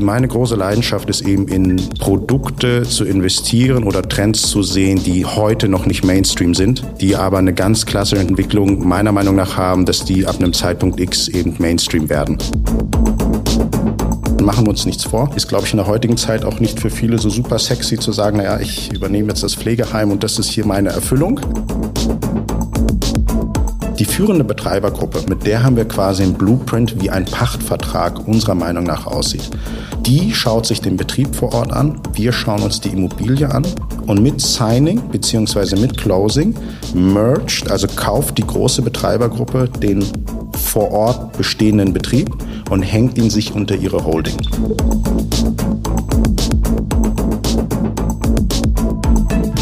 Meine große Leidenschaft ist eben in Produkte zu investieren oder Trends zu sehen, die heute noch nicht Mainstream sind, die aber eine ganz klassische Entwicklung meiner Meinung nach haben, dass die ab einem Zeitpunkt X eben Mainstream werden. Machen wir uns nichts vor. Ist, glaube ich, in der heutigen Zeit auch nicht für viele so super sexy zu sagen, naja, ich übernehme jetzt das Pflegeheim und das ist hier meine Erfüllung. Führende Betreibergruppe, mit der haben wir quasi ein Blueprint, wie ein Pachtvertrag unserer Meinung nach aussieht. Die schaut sich den Betrieb vor Ort an, wir schauen uns die Immobilie an und mit Signing bzw. mit Closing merged, also kauft die große Betreibergruppe den vor Ort bestehenden Betrieb und hängt ihn sich unter ihre Holding.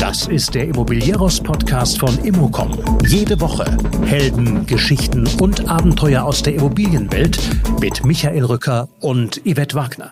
Das ist der Immobilieros-Podcast von Immocom. Jede Woche Helden, Geschichten und Abenteuer aus der Immobilienwelt mit Michael Rücker und Yvette Wagner.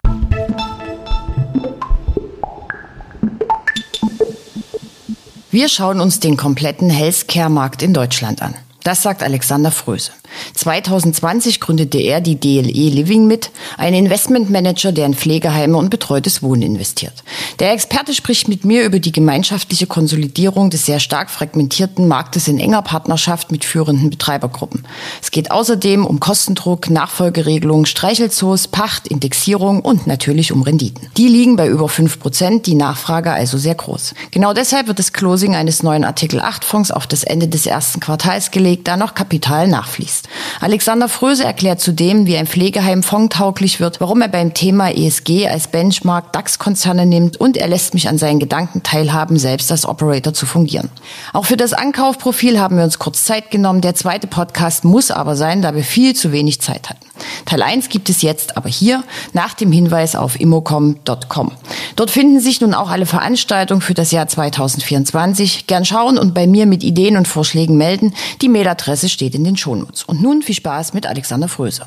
Wir schauen uns den kompletten Healthcare-Markt in Deutschland an. Das sagt Alexander Fröse. 2020 gründete er die DLE Living mit, ein Investmentmanager, der in Pflegeheime und betreutes Wohnen investiert. Der Experte spricht mit mir über die gemeinschaftliche Konsolidierung des sehr stark fragmentierten Marktes in enger Partnerschaft mit führenden Betreibergruppen. Es geht außerdem um Kostendruck, Nachfolgeregelungen, Streichelzoos, Pacht, Indexierung und natürlich um Renditen. Die liegen bei über fünf Prozent, die Nachfrage also sehr groß. Genau deshalb wird das Closing eines neuen Artikel 8 Fonds auf das Ende des ersten Quartals gelegt, da noch Kapital nachfließt. Alexander Fröse erklärt zudem, wie ein Pflegeheim fondtauglich wird, warum er beim Thema ESG als Benchmark DAX-Konzerne nimmt und er lässt mich an seinen Gedanken teilhaben, selbst als Operator zu fungieren. Auch für das Ankaufprofil haben wir uns kurz Zeit genommen. Der zweite Podcast muss aber sein, da wir viel zu wenig Zeit hatten. Teil 1 gibt es jetzt aber hier nach dem Hinweis auf immocom.com. Dort finden sich nun auch alle Veranstaltungen für das Jahr 2024. Gern schauen und bei mir mit Ideen und Vorschlägen melden. Die Mailadresse steht in den Shownotes. Und nun viel Spaß mit Alexander Fröse.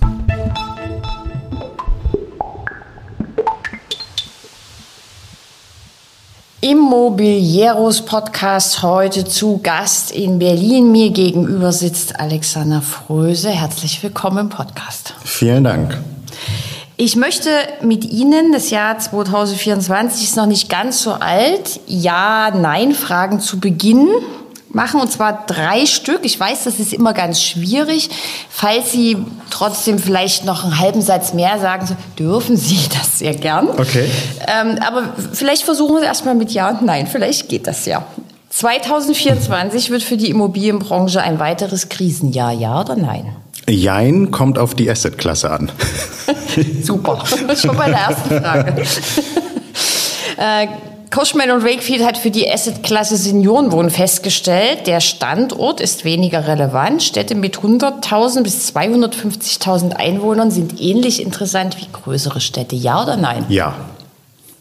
Immobilieros Podcast heute zu Gast in Berlin. Mir gegenüber sitzt Alexander Fröse. Herzlich willkommen im Podcast. Vielen Dank. Ich möchte mit Ihnen, das Jahr 2024 ist noch nicht ganz so alt, Ja-Nein-Fragen zu Beginn machen, und zwar drei Stück. Ich weiß, das ist immer ganz schwierig. Falls Sie trotzdem vielleicht noch einen halben Satz mehr sagen, so, dürfen Sie das sehr gern. Okay. Ähm, aber vielleicht versuchen wir es erstmal mit Ja und Nein. Vielleicht geht das ja. 2024 wird für die Immobilienbranche ein weiteres Krisenjahr, ja oder nein? Jein kommt auf die Assetklasse an. Super, schon bei der ersten Frage. äh, Cushman und Wakefield hat für die Assetklasse Seniorenwohnen festgestellt, der Standort ist weniger relevant. Städte mit 100.000 bis 250.000 Einwohnern sind ähnlich interessant wie größere Städte. Ja oder nein? Ja.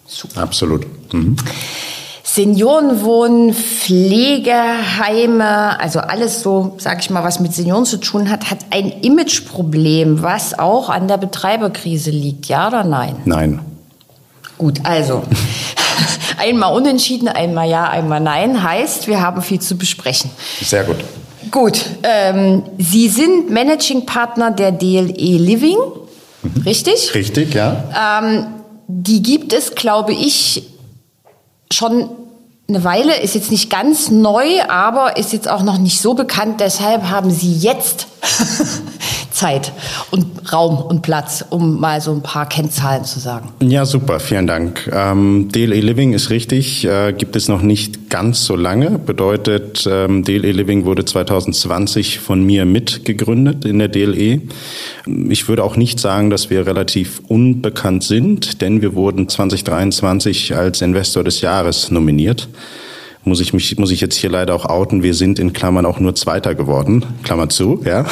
Super. Absolut. Mhm. Seniorenwohnen, Pflegeheime, also alles so, sag ich mal, was mit Senioren zu tun hat, hat ein Imageproblem, was auch an der Betreiberkrise liegt. Ja oder nein? Nein. Gut, also einmal unentschieden, einmal ja, einmal nein, heißt, wir haben viel zu besprechen. Sehr gut. Gut, ähm, Sie sind Managing Partner der DLE Living, mhm. richtig? Richtig, ja. Ähm, die gibt es, glaube ich, schon eine Weile, ist jetzt nicht ganz neu, aber ist jetzt auch noch nicht so bekannt. Deshalb haben Sie jetzt Zeit und Raum und Platz, um mal so ein paar Kennzahlen zu sagen. Ja, super, vielen Dank. Ähm, DLE Living ist richtig, äh, gibt es noch nicht ganz so lange. Bedeutet, ähm, DLE Living wurde 2020 von mir mitgegründet in der DLE. Ich würde auch nicht sagen, dass wir relativ unbekannt sind, denn wir wurden 2023 als Investor des Jahres nominiert muss ich mich, muss ich jetzt hier leider auch outen. Wir sind in Klammern auch nur Zweiter geworden. Klammer zu, ja.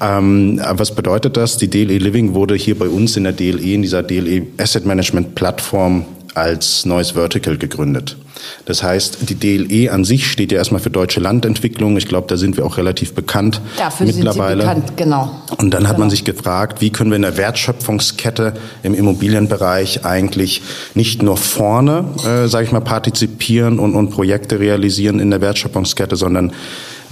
Ähm, was bedeutet das? Die DLE Living wurde hier bei uns in der DLE, in dieser DLE Asset Management Plattform als neues Vertical gegründet. Das heißt, die DLE an sich steht ja erstmal für deutsche Landentwicklung. Ich glaube, da sind wir auch relativ bekannt Dafür mittlerweile. Sind Sie bekannt, genau. Und dann hat genau. man sich gefragt, wie können wir in der Wertschöpfungskette im Immobilienbereich eigentlich nicht nur vorne, äh, sage ich mal, partizipieren und, und Projekte realisieren in der Wertschöpfungskette, sondern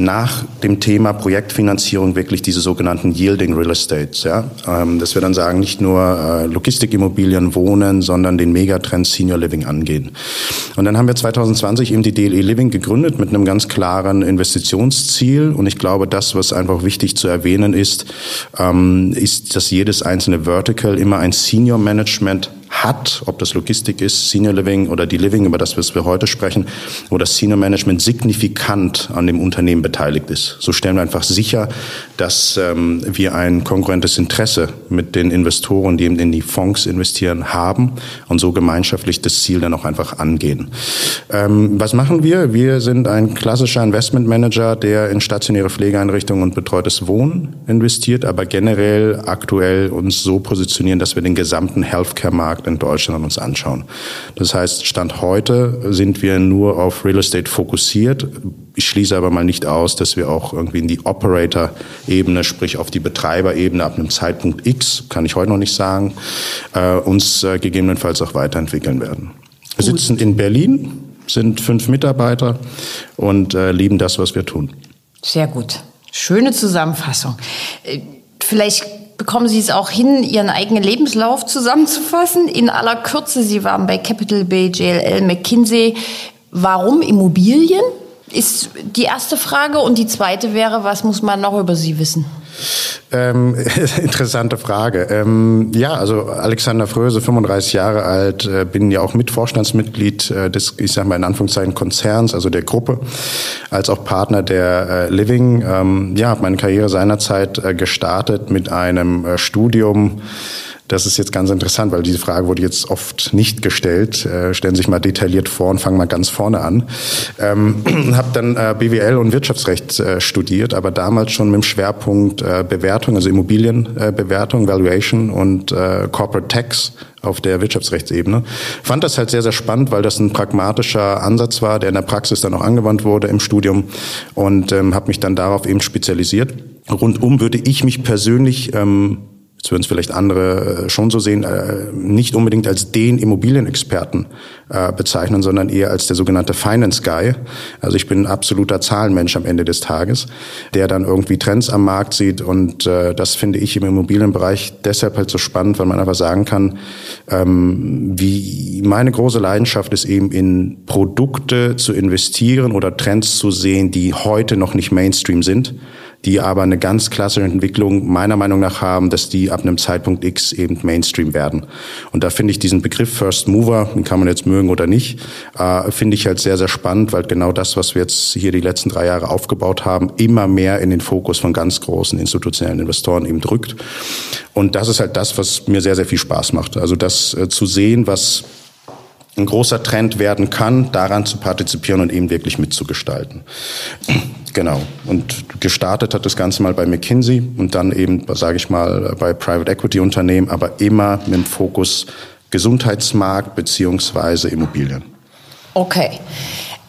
nach dem Thema Projektfinanzierung wirklich diese sogenannten Yielding Real Estates. Ja? Ähm, dass wir dann sagen, nicht nur äh, Logistikimmobilien, Wohnen, sondern den Megatrend Senior Living angehen. Und dann haben wir 2020 eben die DLE Living gegründet mit einem ganz klaren Investitionsziel. Und ich glaube, das, was einfach wichtig zu erwähnen ist, ähm, ist, dass jedes einzelne Vertical immer ein Senior Management hat, ob das Logistik ist, Senior Living oder die Living, über das wir heute sprechen, wo das Senior Management signifikant an dem Unternehmen beteiligt ist. So stellen wir einfach sicher, dass ähm, wir ein konkurrentes Interesse mit den Investoren, die eben in die Fonds investieren, haben und so gemeinschaftlich das Ziel dann auch einfach angehen. Ähm, was machen wir? Wir sind ein klassischer Investment Manager, der in stationäre Pflegeeinrichtungen und betreutes Wohnen investiert, aber generell aktuell uns so positionieren, dass wir den gesamten Healthcare-Markt in Deutschland uns anschauen. Das heißt, Stand heute sind wir nur auf Real Estate fokussiert. Ich schließe aber mal nicht aus, dass wir auch irgendwie in die Operator-Ebene, sprich auf die Betreiberebene ab einem Zeitpunkt X, kann ich heute noch nicht sagen, äh, uns äh, gegebenenfalls auch weiterentwickeln werden. Wir sitzen in Berlin, sind fünf Mitarbeiter und äh, lieben das, was wir tun. Sehr gut. Schöne Zusammenfassung. Vielleicht bekommen Sie es auch hin, Ihren eigenen Lebenslauf zusammenzufassen. In aller Kürze, Sie waren bei Capital Bay, JLL, McKinsey. Warum Immobilien? Ist die erste Frage. Und die zweite wäre, was muss man noch über Sie wissen? Ähm, interessante Frage. Ähm, ja, also Alexander Fröse, 35 Jahre alt, äh, bin ja auch Mitvorstandsmitglied äh, des, ich sage mal in Anführungszeichen Konzerns, also der Gruppe, als auch Partner der äh, Living. Ähm, ja, habe meine Karriere seinerzeit äh, gestartet mit einem äh, Studium das ist jetzt ganz interessant, weil diese Frage wurde jetzt oft nicht gestellt. Äh, stellen Sie sich mal detailliert vor und fangen mal ganz vorne an. Ähm, habe dann äh, BWL und Wirtschaftsrecht äh, studiert, aber damals schon mit dem Schwerpunkt äh, Bewertung, also Immobilienbewertung, Valuation und äh, Corporate Tax auf der Wirtschaftsrechtsebene. Fand das halt sehr, sehr spannend, weil das ein pragmatischer Ansatz war, der in der Praxis dann auch angewandt wurde im Studium und ähm, habe mich dann darauf eben spezialisiert. Rundum würde ich mich persönlich ähm, jetzt würden es vielleicht andere äh, schon so sehen, äh, nicht unbedingt als den Immobilienexperten äh, bezeichnen, sondern eher als der sogenannte Finance Guy. Also ich bin ein absoluter Zahlenmensch am Ende des Tages, der dann irgendwie Trends am Markt sieht und das finde ich im Immobilienbereich deshalb halt so spannend, weil man einfach sagen kann, ähm, wie meine große Leidenschaft ist eben in Produkte zu investieren oder Trends zu sehen, die heute noch nicht Mainstream sind die aber eine ganz klassische Entwicklung meiner Meinung nach haben, dass die ab einem Zeitpunkt X eben Mainstream werden. Und da finde ich diesen Begriff First Mover, den kann man jetzt mögen oder nicht, äh, finde ich halt sehr, sehr spannend, weil genau das, was wir jetzt hier die letzten drei Jahre aufgebaut haben, immer mehr in den Fokus von ganz großen institutionellen Investoren eben drückt. Und das ist halt das, was mir sehr, sehr viel Spaß macht. Also das äh, zu sehen, was ein großer Trend werden kann, daran zu partizipieren und eben wirklich mitzugestalten. Genau. Und gestartet hat das Ganze mal bei McKinsey und dann eben, sage ich mal, bei Private Equity Unternehmen, aber immer mit dem Fokus Gesundheitsmarkt beziehungsweise Immobilien. Okay.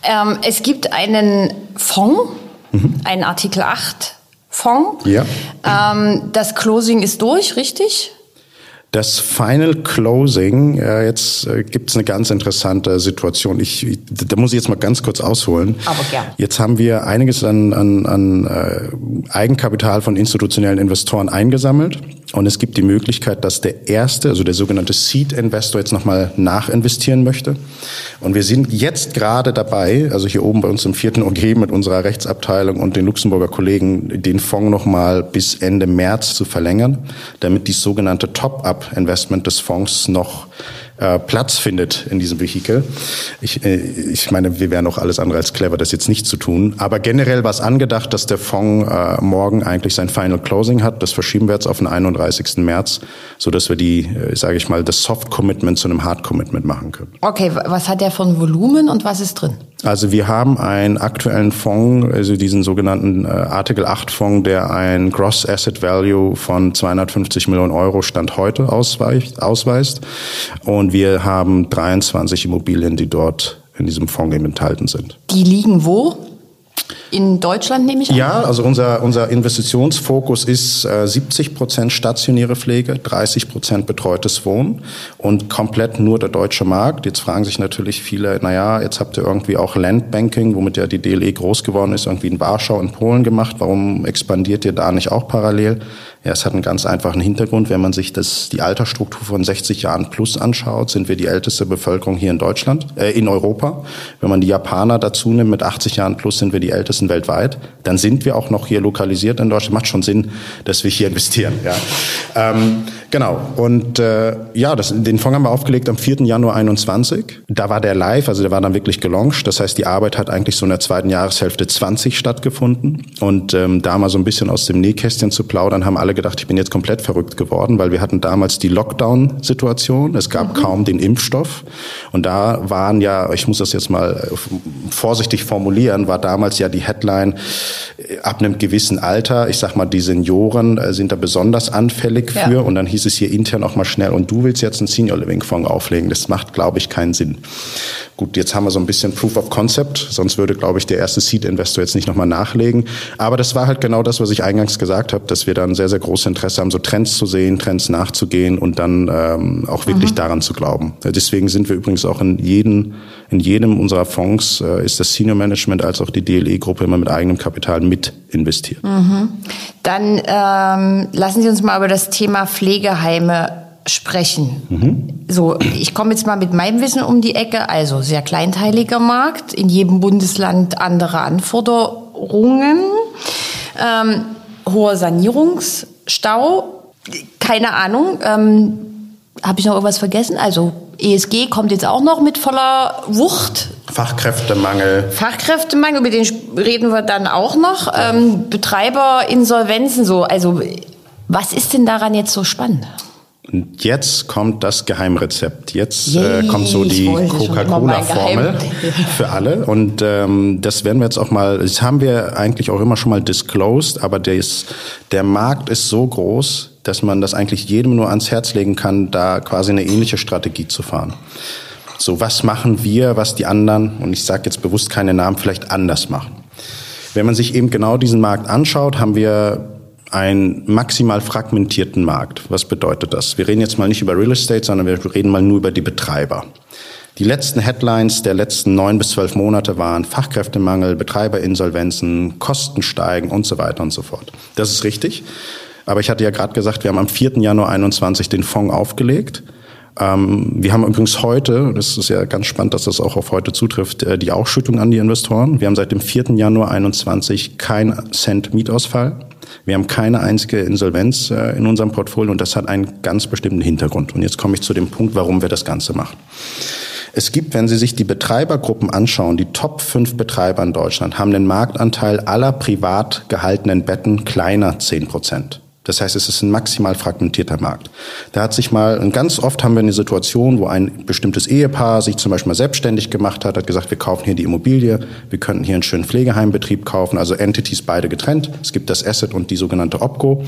Ähm, es gibt einen Fonds, mhm. einen Artikel 8 Fonds. Ja. Ähm, das Closing ist durch, richtig? Das Final Closing, äh, jetzt äh, gibt es eine ganz interessante Situation. Ich, ich, da muss ich jetzt mal ganz kurz ausholen. Aber gern. Jetzt haben wir einiges an, an, an äh, Eigenkapital von institutionellen Investoren eingesammelt. Und es gibt die Möglichkeit, dass der erste, also der sogenannte Seed-Investor jetzt nochmal nachinvestieren möchte. Und wir sind jetzt gerade dabei, also hier oben bei uns im vierten OG mit unserer Rechtsabteilung und den Luxemburger Kollegen, den Fonds nochmal bis Ende März zu verlängern, damit die sogenannte Top-Up-Investment des Fonds noch äh, Platz findet in diesem Vehikel. Ich, äh, ich meine, wir wären auch alles andere als clever, das jetzt nicht zu tun. Aber generell war es angedacht, dass der Fonds äh, morgen eigentlich sein Final Closing hat. Das verschieben wir jetzt auf den 31. März, so wir die, äh, sage ich mal, das Soft Commitment zu einem Hard Commitment machen können. Okay, was hat der von Volumen und was ist drin? Also wir haben einen aktuellen Fonds, also diesen sogenannten äh, Artikel 8 Fonds, der ein Gross Asset Value von 250 Millionen Euro Stand heute ausweist. ausweist. Und wir haben 23 Immobilien, die dort in diesem Fonds eben enthalten sind. Die liegen wo? In Deutschland, nehme ich an? Ja, also unser, unser Investitionsfokus ist äh, 70 Prozent stationäre Pflege, 30 Prozent betreutes Wohnen und komplett nur der deutsche Markt. Jetzt fragen sich natürlich viele, naja, jetzt habt ihr irgendwie auch Landbanking, womit ja die DLE groß geworden ist, irgendwie in Warschau in Polen gemacht. Warum expandiert ihr da nicht auch parallel? Ja, es hat einen ganz einfachen Hintergrund. Wenn man sich das, die Altersstruktur von 60 Jahren plus anschaut, sind wir die älteste Bevölkerung hier in Deutschland, äh, in Europa. Wenn man die Japaner dazu nimmt, mit 80 Jahren plus sind wir die ältesten weltweit. Dann sind wir auch noch hier lokalisiert in Deutschland. Macht schon Sinn, dass wir hier investieren. Ja. Ähm, genau. Und äh, ja, das, den Fonds haben wir aufgelegt am 4. Januar 21. Da war der live, also der war dann wirklich gelauncht. Das heißt, die Arbeit hat eigentlich so in der zweiten Jahreshälfte 20 stattgefunden. Und ähm, da mal so ein bisschen aus dem Nähkästchen zu plaudern, haben alle gedacht, ich bin jetzt komplett verrückt geworden, weil wir hatten damals die Lockdown-Situation. Es gab mhm. kaum den Impfstoff. Und da waren ja, ich muss das jetzt mal vorsichtig formulieren, war damals ja die Headline, äh, ab einem gewissen Alter, ich sag mal, die Senioren äh, sind da besonders anfällig für. Ja. Und dann hieß es hier intern auch mal schnell, und du willst jetzt einen Senior Living Fonds auflegen. Das macht, glaube ich, keinen Sinn. Gut, jetzt haben wir so ein bisschen Proof of Concept, sonst würde, glaube ich, der erste Seed-Investor jetzt nicht nochmal nachlegen. Aber das war halt genau das, was ich eingangs gesagt habe, dass wir dann sehr, sehr großes Interesse haben, so Trends zu sehen, Trends nachzugehen und dann ähm, auch wirklich mhm. daran zu glauben. Deswegen sind wir übrigens auch in jedem, in jedem unserer Fonds äh, ist das Senior Management als auch die DLE-Gruppe immer mit eigenem Kapital mit investiert. Mhm. Dann ähm, lassen Sie uns mal über das Thema Pflegeheime sprechen. Mhm. So, ich komme jetzt mal mit meinem Wissen um die Ecke. Also sehr kleinteiliger Markt, in jedem Bundesland andere Anforderungen, ähm, hoher Sanierungsstau, keine Ahnung. Ähm, Habe ich noch irgendwas vergessen? Also ESG kommt jetzt auch noch mit voller Wucht. Fachkräftemangel. Fachkräftemangel, über den reden wir dann auch noch. Ähm, Betreiberinsolvenzen, so. Also was ist denn daran jetzt so spannend? Und jetzt kommt das Geheimrezept. Jetzt äh, kommt so die Coca-Cola-Formel für alle. Und ähm, das werden wir jetzt auch mal, das haben wir eigentlich auch immer schon mal disclosed, aber der, ist, der Markt ist so groß, dass man das eigentlich jedem nur ans Herz legen kann, da quasi eine ähnliche Strategie zu fahren. So, was machen wir, was die anderen, und ich sage jetzt bewusst keine Namen, vielleicht anders machen. Wenn man sich eben genau diesen Markt anschaut, haben wir einen maximal fragmentierten Markt. Was bedeutet das? Wir reden jetzt mal nicht über Real Estate, sondern wir reden mal nur über die Betreiber. Die letzten Headlines der letzten neun bis zwölf Monate waren Fachkräftemangel, Betreiberinsolvenzen, Kosten steigen und so weiter und so fort. Das ist richtig. Aber ich hatte ja gerade gesagt, wir haben am 4. Januar 21 den Fonds aufgelegt. Ähm, wir haben übrigens heute, das ist ja ganz spannend, dass das auch auf heute zutrifft, äh, die Ausschüttung an die Investoren. Wir haben seit dem 4. Januar 21 kein Cent Mietausfall. Wir haben keine einzige Insolvenz äh, in unserem Portfolio und das hat einen ganz bestimmten Hintergrund. Und jetzt komme ich zu dem Punkt, warum wir das Ganze machen. Es gibt, wenn Sie sich die Betreibergruppen anschauen, die Top 5 Betreiber in Deutschland haben den Marktanteil aller privat gehaltenen Betten kleiner 10 Prozent. Das heißt, es ist ein maximal fragmentierter Markt. Da hat sich mal, und ganz oft haben wir eine Situation, wo ein bestimmtes Ehepaar sich zum Beispiel mal selbstständig gemacht hat, hat gesagt, wir kaufen hier die Immobilie, wir könnten hier einen schönen Pflegeheimbetrieb kaufen, also Entities beide getrennt. Es gibt das Asset und die sogenannte Opco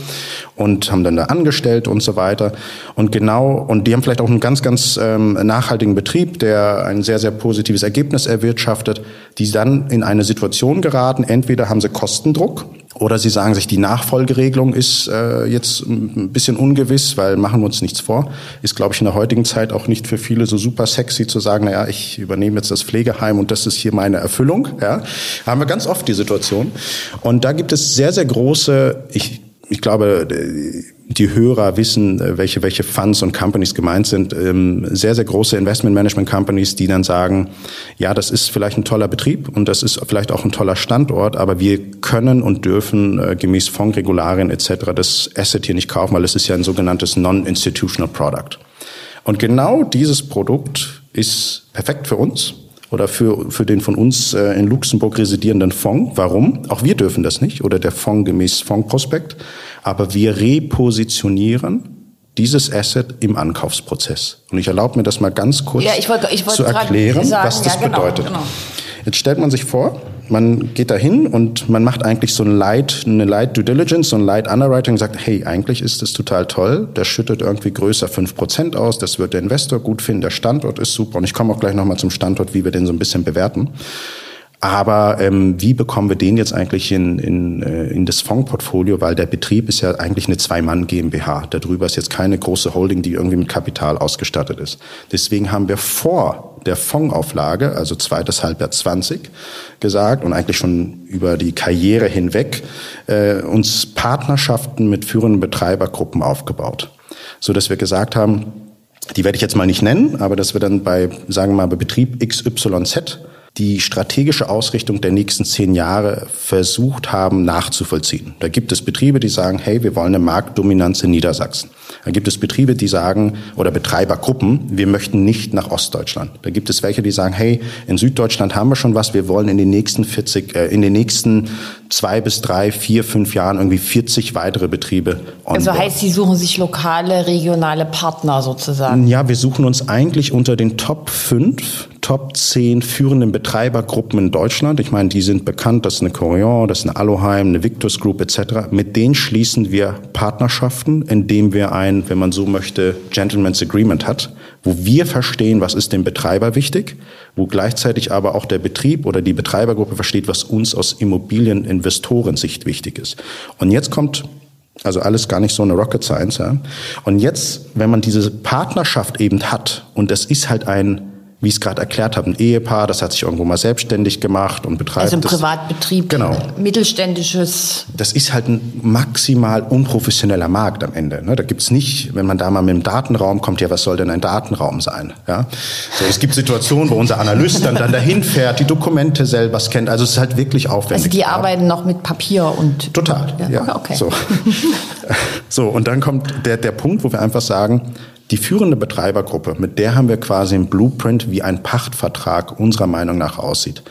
und haben dann da angestellt und so weiter. Und genau, und die haben vielleicht auch einen ganz, ganz ähm, nachhaltigen Betrieb, der ein sehr, sehr positives Ergebnis erwirtschaftet, die dann in eine Situation geraten, entweder haben sie Kostendruck, oder Sie sagen sich, die Nachfolgeregelung ist äh, jetzt ein bisschen ungewiss, weil machen wir uns nichts vor. Ist, glaube ich, in der heutigen Zeit auch nicht für viele so super sexy zu sagen, naja, ich übernehme jetzt das Pflegeheim und das ist hier meine Erfüllung. Ja, haben wir ganz oft die Situation. Und da gibt es sehr, sehr große, ich ich glaube, die Hörer wissen, welche, welche Funds und Companies gemeint sind. Ähm, sehr, sehr große Investment Management Companies, die dann sagen, ja, das ist vielleicht ein toller Betrieb und das ist vielleicht auch ein toller Standort, aber wir können und dürfen äh, gemäß Fondsregularien etc. das Asset hier nicht kaufen, weil es ist ja ein sogenanntes Non-Institutional Product. Und genau dieses Produkt ist perfekt für uns oder für, für den von uns äh, in Luxemburg residierenden Fonds. Warum? Auch wir dürfen das nicht oder der Fonds gemäß Fondsprospekt. Aber wir repositionieren dieses Asset im Ankaufsprozess. Und ich erlaube mir das mal ganz kurz ja, ich wollte, ich wollte zu erklären, sagen, was das ja, genau, bedeutet. Genau. Jetzt stellt man sich vor, man geht dahin und man macht eigentlich so ein Light, eine Light Due Diligence, so ein Light Underwriting und sagt, hey, eigentlich ist das total toll. Der schüttet irgendwie größer fünf Prozent aus. Das wird der Investor gut finden. Der Standort ist super. Und ich komme auch gleich nochmal zum Standort, wie wir den so ein bisschen bewerten. Aber ähm, wie bekommen wir den jetzt eigentlich in, in, äh, in das Fondsportfolio? Weil der Betrieb ist ja eigentlich eine Zwei-Mann GmbH. Darüber ist jetzt keine große Holding, die irgendwie mit Kapital ausgestattet ist. Deswegen haben wir vor der Fondsauflage, also zweites Halbjahr 20, gesagt und eigentlich schon über die Karriere hinweg äh, uns Partnerschaften mit führenden Betreibergruppen aufgebaut, so dass wir gesagt haben, die werde ich jetzt mal nicht nennen, aber dass wir dann bei, sagen wir mal, bei Betrieb XYZ die strategische Ausrichtung der nächsten zehn Jahre versucht haben nachzuvollziehen. Da gibt es Betriebe, die sagen, hey, wir wollen eine Marktdominanz in Niedersachsen. Da gibt es Betriebe, die sagen, oder Betreibergruppen, wir möchten nicht nach Ostdeutschland. Da gibt es welche, die sagen, hey, in Süddeutschland haben wir schon was, wir wollen in den nächsten 40, äh, in den nächsten zwei bis drei, vier, fünf Jahren irgendwie 40 weitere Betriebe. Also heißt, Sie suchen sich lokale, regionale Partner sozusagen? Ja, wir suchen uns eigentlich unter den Top 5 Top 10 führenden Betreibergruppen in Deutschland. Ich meine, die sind bekannt, das ist eine Corian, das ist eine Aloheim, eine Victus Group etc. Mit denen schließen wir Partnerschaften, indem wir ein, wenn man so möchte, Gentleman's Agreement hat, wo wir verstehen, was ist dem Betreiber wichtig, wo gleichzeitig aber auch der Betrieb oder die Betreibergruppe versteht, was uns aus Immobilieninvestorensicht wichtig ist. Und jetzt kommt also alles gar nicht so eine Rocket Science. Ja. Und jetzt, wenn man diese Partnerschaft eben hat, und das ist halt ein wie ich es gerade erklärt habe, ein Ehepaar, das hat sich irgendwo mal selbstständig gemacht und betreibt. Also ein Privatbetrieb, genau. mittelständisches. Das ist halt ein maximal unprofessioneller Markt am Ende. Ne? Da gibt's nicht, wenn man da mal mit dem Datenraum kommt, ja, was soll denn ein Datenraum sein? Ja? So, es gibt Situationen, wo unser Analyst dann, dann dahin fährt, die Dokumente selber scannt. Also es ist halt wirklich aufwendig. Also die arbeiten noch mit Papier und. Total, ja. ja. Okay. So. so, und dann kommt der, der Punkt, wo wir einfach sagen, die führende Betreibergruppe, mit der haben wir quasi ein Blueprint, wie ein Pachtvertrag unserer Meinung nach aussieht.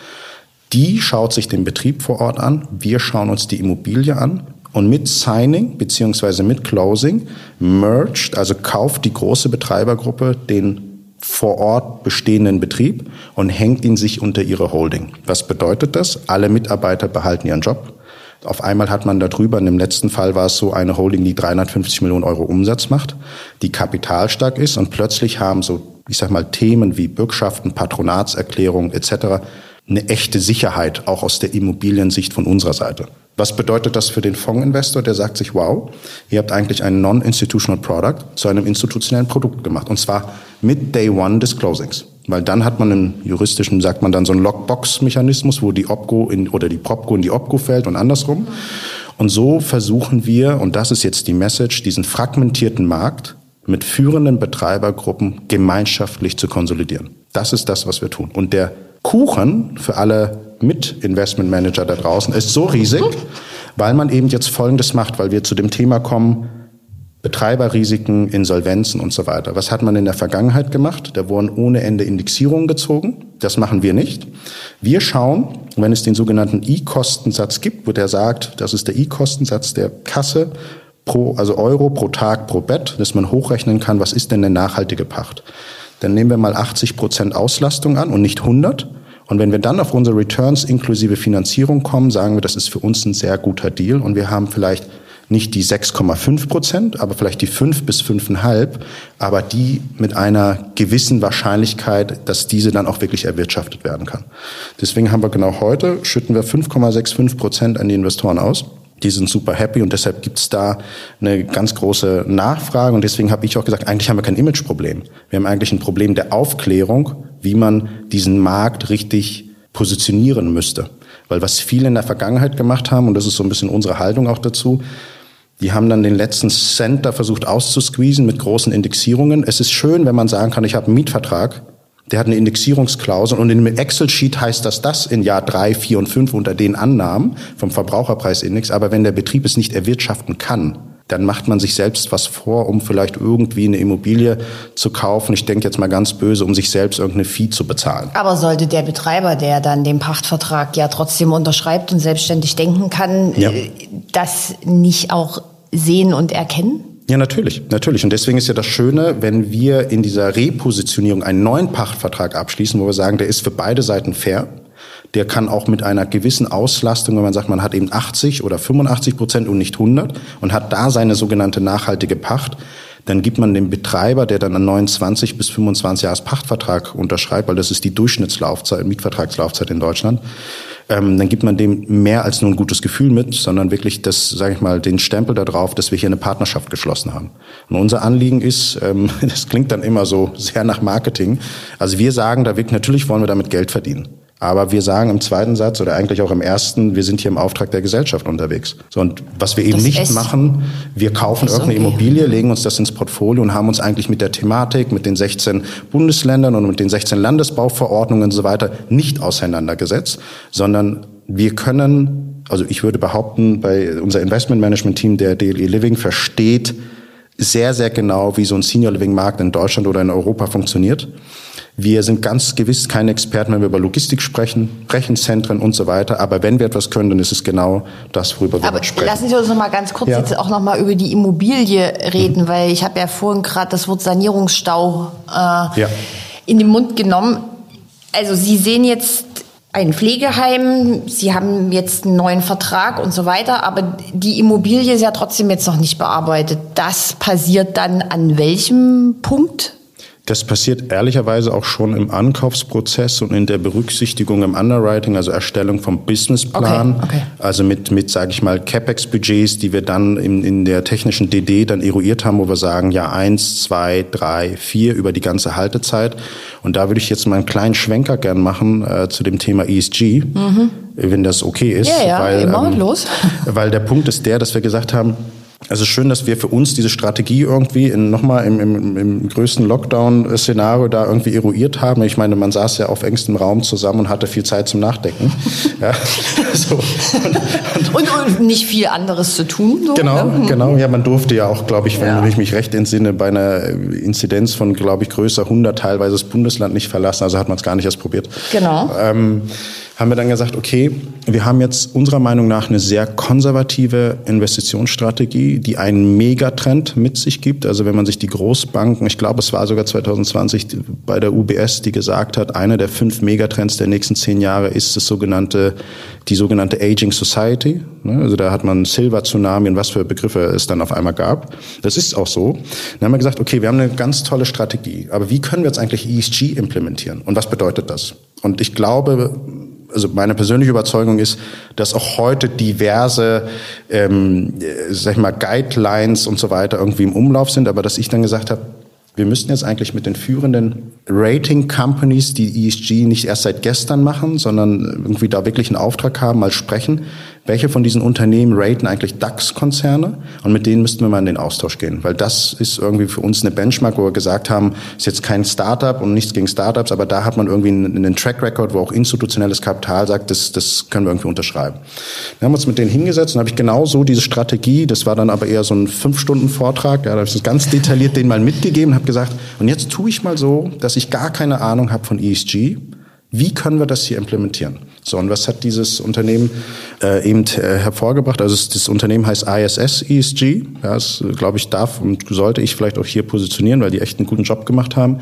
Die schaut sich den Betrieb vor Ort an, wir schauen uns die Immobilie an und mit Signing beziehungsweise mit Closing merged, also kauft die große Betreibergruppe den vor Ort bestehenden Betrieb und hängt ihn sich unter ihre Holding. Was bedeutet das? Alle Mitarbeiter behalten ihren Job. Auf einmal hat man darüber, in dem letzten Fall war es so eine Holding, die 350 Millionen Euro Umsatz macht, die kapitalstark ist und plötzlich haben so, ich sag mal, Themen wie Bürgschaften, Patronatserklärungen etc. eine echte Sicherheit, auch aus der Immobiliensicht von unserer Seite. Was bedeutet das für den Fondsinvestor? Der sagt sich, wow, ihr habt eigentlich ein Non-Institutional Product zu einem institutionellen Produkt gemacht. Und zwar mit Day One des Closings. Weil dann hat man im juristischen, sagt man dann so einen Lockbox-Mechanismus, wo die Opco in, oder die Propco in die Opco fällt und andersrum. Und so versuchen wir, und das ist jetzt die Message, diesen fragmentierten Markt mit führenden Betreibergruppen gemeinschaftlich zu konsolidieren. Das ist das, was wir tun. Und der Kuchen für alle Mit-Investment-Manager da draußen ist so riesig, weil man eben jetzt Folgendes macht, weil wir zu dem Thema kommen, Betreiberrisiken, Insolvenzen und so weiter. Was hat man in der Vergangenheit gemacht? Da wurden ohne Ende Indexierungen gezogen. Das machen wir nicht. Wir schauen, wenn es den sogenannten I-Kostensatz gibt, wo der sagt, das ist der I-Kostensatz der Kasse pro, also Euro pro Tag pro Bett, dass man hochrechnen kann, was ist denn eine nachhaltige Pacht? Dann nehmen wir mal 80 Prozent Auslastung an und nicht 100. Und wenn wir dann auf unsere Returns inklusive Finanzierung kommen, sagen wir, das ist für uns ein sehr guter Deal und wir haben vielleicht nicht die 6,5 Prozent, aber vielleicht die 5 bis 5,5, aber die mit einer gewissen Wahrscheinlichkeit, dass diese dann auch wirklich erwirtschaftet werden kann. Deswegen haben wir genau heute, schütten wir 5,65 Prozent an die Investoren aus. Die sind super happy und deshalb gibt's da eine ganz große Nachfrage und deswegen habe ich auch gesagt, eigentlich haben wir kein Imageproblem. Wir haben eigentlich ein Problem der Aufklärung, wie man diesen Markt richtig positionieren müsste. Weil was viele in der Vergangenheit gemacht haben, und das ist so ein bisschen unsere Haltung auch dazu, die haben dann den letzten Cent da versucht auszusqueezen mit großen Indexierungen. Es ist schön, wenn man sagen kann, ich habe einen Mietvertrag, der hat eine Indexierungsklausel und in dem Excel-Sheet heißt das das in Jahr drei, vier und fünf unter den Annahmen vom Verbraucherpreisindex. Aber wenn der Betrieb es nicht erwirtschaften kann, dann macht man sich selbst was vor, um vielleicht irgendwie eine Immobilie zu kaufen. Ich denke jetzt mal ganz böse, um sich selbst irgendeine Fee zu bezahlen. Aber sollte der Betreiber, der dann den Pachtvertrag ja trotzdem unterschreibt und selbstständig denken kann, ja. Äh, das nicht auch sehen und erkennen? Ja, natürlich, natürlich. Und deswegen ist ja das Schöne, wenn wir in dieser Repositionierung einen neuen Pachtvertrag abschließen, wo wir sagen, der ist für beide Seiten fair. Der kann auch mit einer gewissen Auslastung, wenn man sagt, man hat eben 80 oder 85 Prozent und nicht 100 und hat da seine sogenannte nachhaltige Pacht, Dann gibt man dem Betreiber, der dann einen 29 bis 25 Jahres Pachtvertrag unterschreibt, weil das ist die Durchschnittslaufzeit, Mietvertragslaufzeit in Deutschland, ähm, dann gibt man dem mehr als nur ein gutes Gefühl mit, sondern wirklich das, sage ich mal, den Stempel darauf, dass wir hier eine Partnerschaft geschlossen haben. Und unser Anliegen ist, ähm, das klingt dann immer so sehr nach Marketing. Also wir sagen, da wirklich, natürlich wollen wir damit Geld verdienen. Aber wir sagen im zweiten Satz oder eigentlich auch im ersten, wir sind hier im Auftrag der Gesellschaft unterwegs. So, und was wir eben das nicht machen, wir kaufen irgendeine okay. Immobilie, legen uns das ins Portfolio und haben uns eigentlich mit der Thematik, mit den 16 Bundesländern und mit den 16 Landesbauverordnungen und so weiter nicht auseinandergesetzt, sondern wir können, also ich würde behaupten, bei unser Investmentmanagement-Team der DLE Living versteht sehr, sehr genau, wie so ein Senior Living Markt in Deutschland oder in Europa funktioniert. Wir sind ganz gewiss keine Experten, wenn wir über Logistik sprechen, Rechenzentren und so weiter. Aber wenn wir etwas können, dann ist es genau das, worüber wir Aber sprechen. Lassen Sie uns noch mal ganz kurz ja. jetzt auch noch mal über die Immobilie reden, mhm. weil ich habe ja vorhin gerade das Wort Sanierungsstau äh, ja. in den Mund genommen. Also Sie sehen jetzt ein Pflegeheim, Sie haben jetzt einen neuen Vertrag und so weiter, aber die Immobilie ist ja trotzdem jetzt noch nicht bearbeitet. Das passiert dann an welchem Punkt? Das passiert ehrlicherweise auch schon im Ankaufsprozess und in der Berücksichtigung im Underwriting, also Erstellung vom Businessplan. Okay, okay. Also mit, mit sage ich mal, CapEx-Budgets, die wir dann in, in der technischen DD dann eruiert haben, wo wir sagen, ja, eins, zwei, drei, vier über die ganze Haltezeit. Und da würde ich jetzt mal einen kleinen Schwenker gern machen äh, zu dem Thema ESG, mhm. wenn das okay ist. Ja, ja, weil, immer ähm, los. Weil der Punkt ist der, dass wir gesagt haben, es ist schön, dass wir für uns diese Strategie irgendwie in, nochmal im, im, im größten Lockdown-Szenario da irgendwie eruiert haben. Ich meine, man saß ja auf engstem Raum zusammen und hatte viel Zeit zum Nachdenken. ja, so. und, und, und, nicht viel anderes zu tun. So, genau, ne? genau. Ja, man durfte ja auch, glaube ich, wenn ja. ich mich recht entsinne, bei einer Inzidenz von, glaube ich, größer 100 teilweise das Bundesland nicht verlassen. Also hat man es gar nicht erst probiert. Genau. Ähm, haben wir dann gesagt, okay, wir haben jetzt unserer Meinung nach eine sehr konservative Investitionsstrategie, die einen Megatrend mit sich gibt. Also wenn man sich die Großbanken, ich glaube, es war sogar 2020 bei der UBS, die gesagt hat, einer der fünf Megatrends der nächsten zehn Jahre ist das sogenannte, die sogenannte Aging Society. Ne, also da hat man Silver Tsunami und was für Begriffe es dann auf einmal gab. Das ist auch so. Dann haben wir gesagt, okay, wir haben eine ganz tolle Strategie, aber wie können wir jetzt eigentlich ESG implementieren? Und was bedeutet das? Und ich glaube, also meine persönliche Überzeugung ist, dass auch heute diverse, ähm, sag ich mal, Guidelines und so weiter irgendwie im Umlauf sind, aber dass ich dann gesagt habe, wir müssten jetzt eigentlich mit den führenden Rating Companies, die ESG nicht erst seit gestern machen, sondern irgendwie da wirklich einen Auftrag haben, mal sprechen welche von diesen Unternehmen raten eigentlich DAX-Konzerne und mit denen müssten wir mal in den Austausch gehen, weil das ist irgendwie für uns eine Benchmark, wo wir gesagt haben, ist jetzt kein Startup und nichts gegen Startups, aber da hat man irgendwie einen, einen Track Record, wo auch institutionelles Kapital sagt, das, das können wir irgendwie unterschreiben. Wir haben uns mit denen hingesetzt und habe ich genau so diese Strategie, das war dann aber eher so ein Fünf-Stunden-Vortrag, ja, da habe ich das ganz detailliert denen mal mitgegeben, habe gesagt, und jetzt tue ich mal so, dass ich gar keine Ahnung habe von ESG, wie können wir das hier implementieren? So, und was hat dieses Unternehmen äh, eben äh, hervorgebracht? Also das Unternehmen heißt ISS ESG. Ja, das, glaube ich, darf und sollte ich vielleicht auch hier positionieren, weil die echt einen guten Job gemacht haben.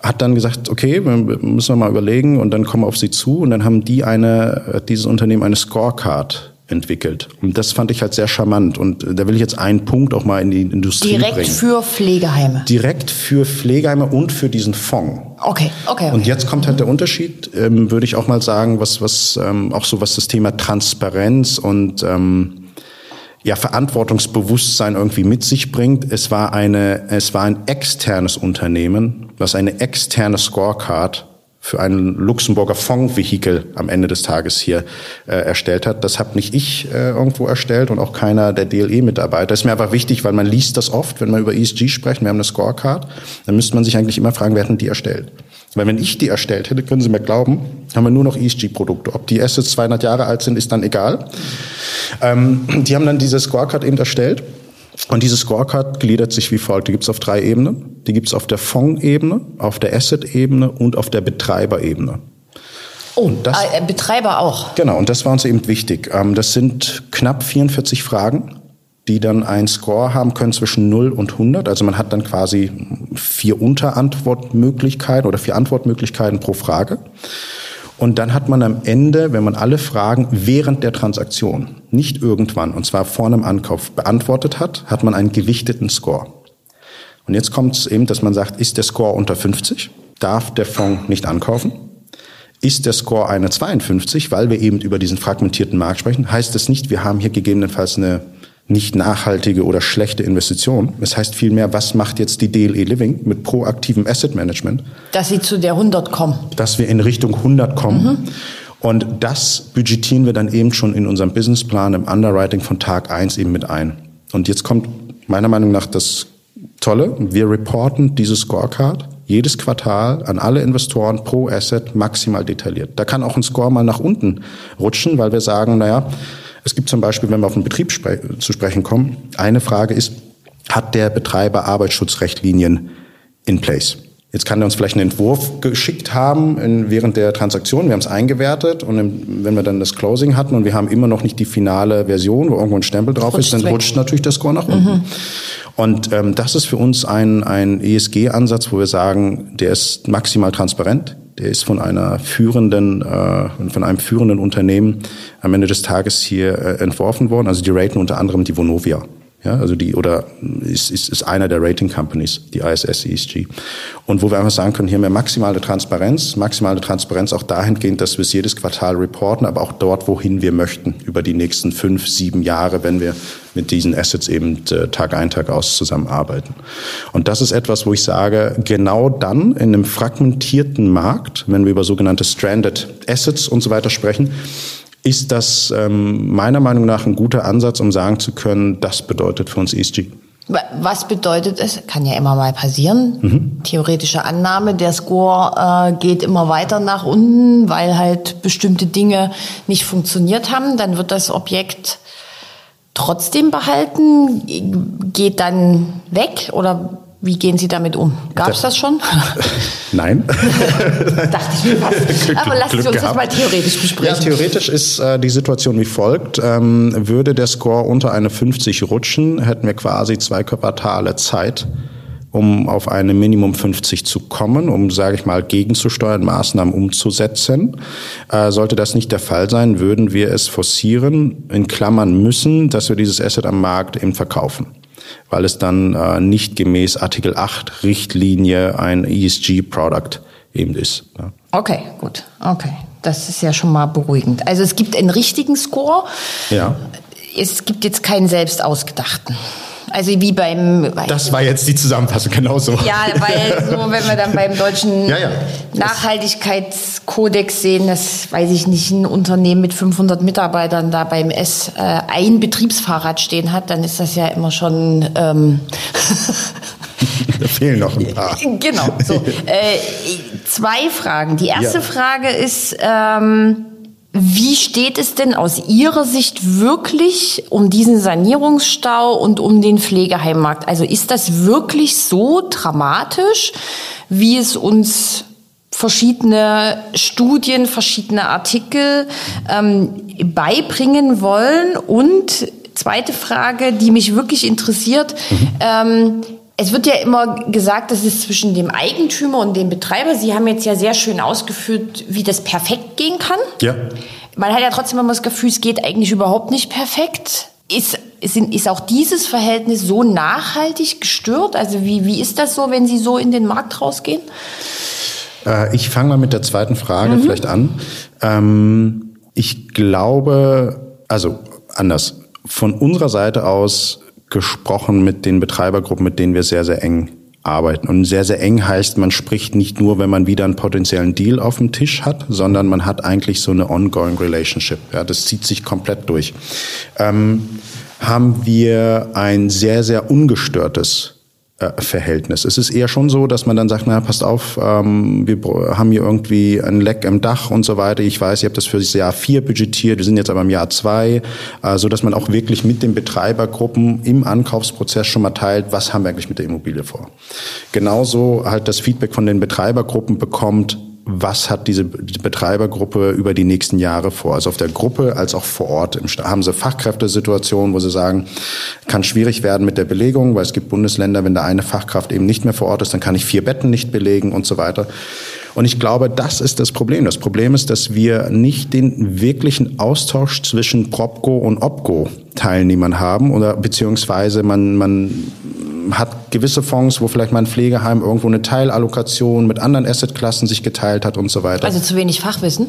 Hat dann gesagt, okay, müssen wir mal überlegen und dann kommen wir auf sie zu. Und dann haben die eine, dieses Unternehmen eine Scorecard entwickelt. Und das fand ich halt sehr charmant. Und da will ich jetzt einen Punkt auch mal in die Industrie Direkt bringen. Direkt für Pflegeheime. Direkt für Pflegeheime und für diesen Fonds. Okay, okay. okay. Und jetzt kommt halt der Unterschied, ähm, würde ich auch mal sagen, was, was ähm, auch so was das Thema Transparenz und ähm, ja, Verantwortungsbewusstsein irgendwie mit sich bringt. Es war eine, es war ein externes Unternehmen, was eine externe Scorecard für ein Luxemburger Fondsvehikel am Ende des Tages hier äh, erstellt hat. Das habe nicht ich äh, irgendwo erstellt und auch keiner der DLE-Mitarbeiter. Ist mir einfach wichtig, weil man liest das oft, wenn man über ESG spricht. Wir haben eine Scorecard. Dann müsste man sich eigentlich immer fragen, wer hat denn die erstellt? Weil wenn ich die erstellt hätte, können Sie mir glauben, haben wir nur noch ESG-Produkte. Ob die Assets 200 Jahre alt sind, ist dann egal. Ähm, die haben dann diese Scorecard eben erstellt und diese Scorecard gliedert sich wie folgt. Die gibt es auf drei Ebenen. Die gibt es auf der Fondsebene, auf der Asset-Ebene und auf der Betreiberebene. Oh, das, äh, Betreiber auch. Genau, und das war uns eben wichtig. Ähm, das sind knapp 44 Fragen, die dann einen Score haben können zwischen 0 und 100. Also man hat dann quasi vier Unterantwortmöglichkeiten oder vier Antwortmöglichkeiten pro Frage. Und dann hat man am Ende, wenn man alle Fragen während der Transaktion, nicht irgendwann, und zwar vor einem Ankauf, beantwortet hat, hat man einen gewichteten Score. Und jetzt kommt es eben, dass man sagt, ist der Score unter 50, darf der Fonds nicht ankaufen. Ist der Score eine 52, weil wir eben über diesen fragmentierten Markt sprechen, heißt das nicht, wir haben hier gegebenenfalls eine nicht nachhaltige oder schlechte Investition. Es heißt vielmehr, was macht jetzt die DLE Living mit proaktivem Asset Management? Dass sie zu der 100 kommen. Dass wir in Richtung 100 kommen. Mhm. Und das budgetieren wir dann eben schon in unserem Businessplan im Underwriting von Tag eins eben mit ein. Und jetzt kommt meiner Meinung nach das Tolle. Wir reporten diese Scorecard jedes Quartal an alle Investoren pro Asset maximal detailliert. Da kann auch ein Score mal nach unten rutschen, weil wir sagen, naja, es gibt zum Beispiel, wenn wir auf den Betrieb spre zu sprechen kommen, eine Frage ist, hat der Betreiber Arbeitsschutzrechtlinien in place? Jetzt kann er uns vielleicht einen Entwurf geschickt haben in, während der Transaktion. Wir haben es eingewertet und im, wenn wir dann das Closing hatten und wir haben immer noch nicht die finale Version, wo irgendwo ein Stempel drauf rutscht ist, dann weg. rutscht natürlich der Score nach unten. Mhm. Und ähm, das ist für uns ein, ein ESG-Ansatz, wo wir sagen, der ist maximal transparent. Der ist von einer führenden, äh, von einem führenden Unternehmen am Ende des Tages hier äh, entworfen worden. Also die raten unter anderem die Vonovia. Ja, also die, oder ist, ist, ist einer der Rating Companies, die ISS ESG. Und wo wir einfach sagen können, hier haben wir maximale Transparenz, maximale Transparenz auch dahingehend, dass wir es jedes Quartal reporten, aber auch dort, wohin wir möchten, über die nächsten fünf, sieben Jahre, wenn wir mit diesen Assets eben äh, Tag ein, Tag aus zusammenarbeiten. Und das ist etwas, wo ich sage, genau dann in einem fragmentierten Markt, wenn wir über sogenannte Stranded Assets und so weiter sprechen, ist das ähm, meiner Meinung nach ein guter Ansatz, um sagen zu können, das bedeutet für uns ESG. Was bedeutet es? Kann ja immer mal passieren. Mhm. Theoretische Annahme, der Score äh, geht immer weiter nach unten, weil halt bestimmte Dinge nicht funktioniert haben. Dann wird das Objekt trotzdem behalten, geht dann weg oder wie gehen Sie damit um? Gab es das schon? Nein. Dachte ich mir fast. Aber lassen Sie uns das mal theoretisch besprechen. Ja, theoretisch ist äh, die Situation wie folgt. Ähm, würde der Score unter eine 50 rutschen, hätten wir quasi zwei Quartale Zeit, um auf eine Minimum 50 zu kommen, um, sage ich mal, gegenzusteuern, Maßnahmen umzusetzen. Äh, sollte das nicht der Fall sein, würden wir es forcieren, in Klammern müssen, dass wir dieses Asset am Markt eben verkaufen weil es dann äh, nicht gemäß Artikel 8 Richtlinie ein ESG-Product eben ist. Ja. Okay, gut. Okay. Das ist ja schon mal beruhigend. Also es gibt einen richtigen Score. Ja. Es gibt jetzt keinen selbst ausgedachten. Also wie beim. Das war jetzt die Zusammenfassung, genau so. Ja, weil so, wenn wir dann beim deutschen ja, ja. Nachhaltigkeitskodex sehen, das weiß ich nicht, ein Unternehmen mit 500 Mitarbeitern da beim S äh, ein Betriebsfahrrad stehen hat, dann ist das ja immer schon. Ähm da fehlen noch ein paar. Genau. So. Äh, zwei Fragen. Die erste ja. Frage ist. Ähm, wie steht es denn aus Ihrer Sicht wirklich um diesen Sanierungsstau und um den Pflegeheimmarkt? Also ist das wirklich so dramatisch, wie es uns verschiedene Studien, verschiedene Artikel ähm, beibringen wollen? Und zweite Frage, die mich wirklich interessiert, mhm. ähm, es wird ja immer gesagt, dass es zwischen dem Eigentümer und dem Betreiber, Sie haben jetzt ja sehr schön ausgeführt, wie das perfekt gehen kann. Ja. Man hat ja trotzdem immer das Gefühl, es geht eigentlich überhaupt nicht perfekt. Ist, ist, ist auch dieses Verhältnis so nachhaltig gestört? Also wie, wie ist das so, wenn Sie so in den Markt rausgehen? Äh, ich fange mal mit der zweiten Frage mhm. vielleicht an. Ähm, ich glaube, also anders. Von unserer Seite aus gesprochen mit den Betreibergruppen, mit denen wir sehr, sehr eng arbeiten. Und sehr, sehr eng heißt, man spricht nicht nur, wenn man wieder einen potenziellen Deal auf dem Tisch hat, sondern man hat eigentlich so eine ongoing relationship. Ja, das zieht sich komplett durch. Ähm, haben wir ein sehr, sehr ungestörtes Verhältnis. Es ist eher schon so, dass man dann sagt, na, passt auf, ähm, wir haben hier irgendwie ein Leck im Dach und so weiter. Ich weiß, ihr habt das für das Jahr vier budgetiert, wir sind jetzt aber im Jahr zwei, äh, so dass man auch wirklich mit den Betreibergruppen im Ankaufsprozess schon mal teilt, was haben wir eigentlich mit der Immobilie vor. Genauso halt das Feedback von den Betreibergruppen bekommt, was hat diese Betreibergruppe über die nächsten Jahre vor? Also auf der Gruppe als auch vor Ort. Haben sie Fachkräftesituationen, wo sie sagen, kann schwierig werden mit der Belegung, weil es gibt Bundesländer, wenn da eine Fachkraft eben nicht mehr vor Ort ist, dann kann ich vier Betten nicht belegen und so weiter. Und ich glaube, das ist das Problem. Das Problem ist, dass wir nicht den wirklichen Austausch zwischen Propco und Opco Teilnehmern haben oder beziehungsweise man, man hat gewisse Fonds, wo vielleicht mal ein Pflegeheim irgendwo eine Teilallokation mit anderen Assetklassen sich geteilt hat und so weiter. Also zu wenig Fachwissen?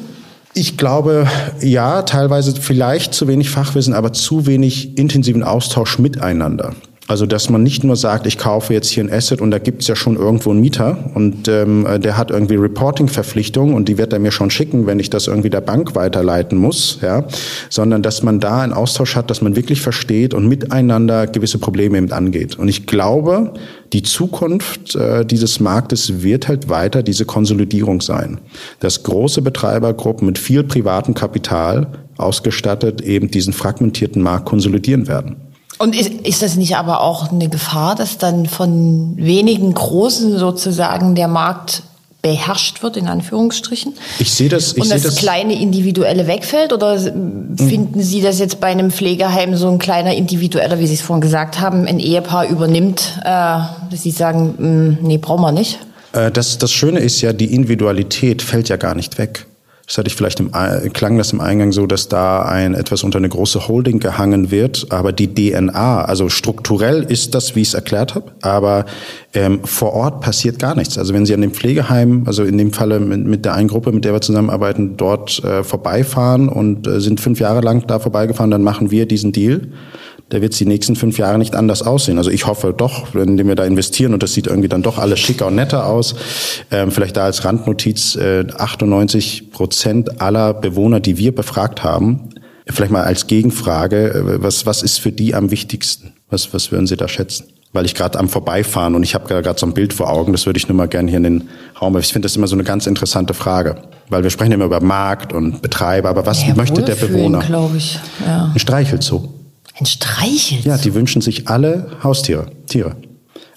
Ich glaube, ja, teilweise vielleicht zu wenig Fachwissen, aber zu wenig intensiven Austausch miteinander. Also dass man nicht nur sagt, ich kaufe jetzt hier ein Asset und da gibt's ja schon irgendwo einen Mieter und ähm, der hat irgendwie Reporting-Verpflichtungen und die wird er mir schon schicken, wenn ich das irgendwie der Bank weiterleiten muss, ja, sondern dass man da einen Austausch hat, dass man wirklich versteht und miteinander gewisse Probleme eben angeht. Und ich glaube, die Zukunft äh, dieses Marktes wird halt weiter diese Konsolidierung sein, dass große Betreibergruppen mit viel privatem Kapital ausgestattet eben diesen fragmentierten Markt konsolidieren werden. Und ist, ist das nicht aber auch eine Gefahr, dass dann von wenigen Großen sozusagen der Markt beherrscht wird, in Anführungsstrichen? Ich sehe das. Ich und das, das kleine Individuelle wegfällt? Oder finden Sie, dass jetzt bei einem Pflegeheim so ein kleiner Individueller, wie Sie es vorhin gesagt haben, ein Ehepaar übernimmt, äh, dass Sie sagen, mh, mm, nee, brauchen wir nicht? Äh, das, das Schöne ist ja, die Individualität fällt ja gar nicht weg. Das hatte ich vielleicht im, klang das im Eingang so, dass da ein etwas unter eine große Holding gehangen wird, aber die DNA, also strukturell ist das, wie ich es erklärt habe, aber ähm, vor Ort passiert gar nichts. Also wenn Sie an dem Pflegeheim, also in dem Falle mit, mit der einen Gruppe, mit der wir zusammenarbeiten, dort äh, vorbeifahren und äh, sind fünf Jahre lang da vorbeigefahren, dann machen wir diesen Deal da wird es die nächsten fünf Jahre nicht anders aussehen. Also ich hoffe doch, indem wir da investieren und das sieht irgendwie dann doch alles schicker und netter aus. Ähm, vielleicht da als Randnotiz, äh, 98 Prozent aller Bewohner, die wir befragt haben, vielleicht mal als Gegenfrage, äh, was, was ist für die am wichtigsten? Was, was würden Sie da schätzen? Weil ich gerade am Vorbeifahren und ich habe gerade so ein Bild vor Augen, das würde ich nur mal gerne hier in den Raum. Ich finde das immer so eine ganz interessante Frage, weil wir sprechen immer über Markt und Betreiber, aber was ja, möchte der Bewohner? glaube ich. Ja. Ein Streichelzoo. Ein Streichelzoo? Ja, die wünschen sich alle Haustiere, Tiere.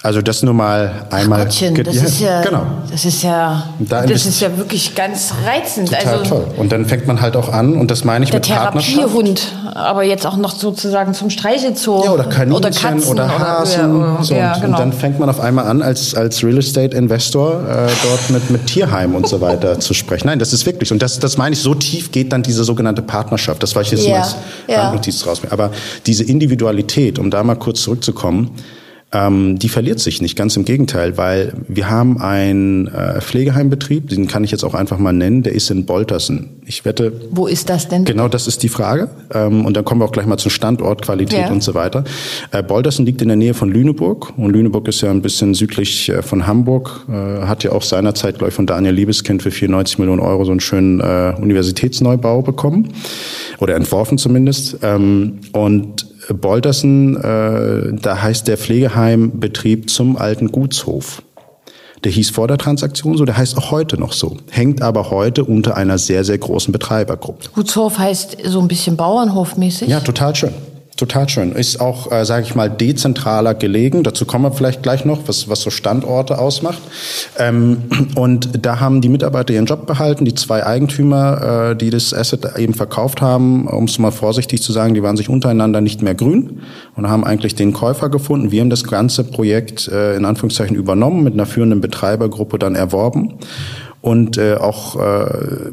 Also das nur mal einmal. Ach Gottchen, das ja, ist ja, genau. das ist ja, da das ist ja wirklich ganz reizend. Total also, toll. Und dann fängt man halt auch an, und das meine ich der mit Therapiehund, aber jetzt auch noch sozusagen zum Streichelzoo. Ja, oder Kaninchen oder, Katzen, oder Hasen. Oder, so, ja, und, genau. und, dann fängt man auf einmal an, als, als Real Estate Investor äh, dort mit, mit Tierheim und so weiter zu sprechen. Nein, das ist wirklich, und das, das meine ich, so tief geht dann diese sogenannte Partnerschaft. Das war ich jetzt ja, nur als ja. Randnotiz raus. Aber diese Individualität, um da mal kurz zurückzukommen, ähm, die verliert sich nicht, ganz im Gegenteil, weil wir haben einen äh, Pflegeheimbetrieb, den kann ich jetzt auch einfach mal nennen, der ist in Boltersen. Ich wette. Wo ist das denn? Genau, das ist die Frage. Ähm, und dann kommen wir auch gleich mal zu Standortqualität ja. und so weiter. Äh, Boltersen liegt in der Nähe von Lüneburg und Lüneburg ist ja ein bisschen südlich äh, von Hamburg, äh, hat ja auch seinerzeit, glaube ich, von Daniel Liebeskind für 94 Millionen Euro so einen schönen äh, Universitätsneubau bekommen oder entworfen zumindest. Ähm, und Boltersen, äh, da heißt der Pflegeheimbetrieb zum alten Gutshof. Der hieß vor der Transaktion so, der heißt auch heute noch so, hängt aber heute unter einer sehr, sehr großen Betreibergruppe. Gutshof heißt so ein bisschen Bauernhofmäßig? Ja, total schön. Total schön. Ist auch, äh, sage ich mal, dezentraler gelegen. Dazu kommen wir vielleicht gleich noch, was, was so Standorte ausmacht. Ähm, und da haben die Mitarbeiter ihren Job behalten. Die zwei Eigentümer, äh, die das Asset eben verkauft haben, um es mal vorsichtig zu sagen, die waren sich untereinander nicht mehr grün und haben eigentlich den Käufer gefunden. Wir haben das ganze Projekt äh, in Anführungszeichen übernommen, mit einer führenden Betreibergruppe dann erworben und äh, auch äh,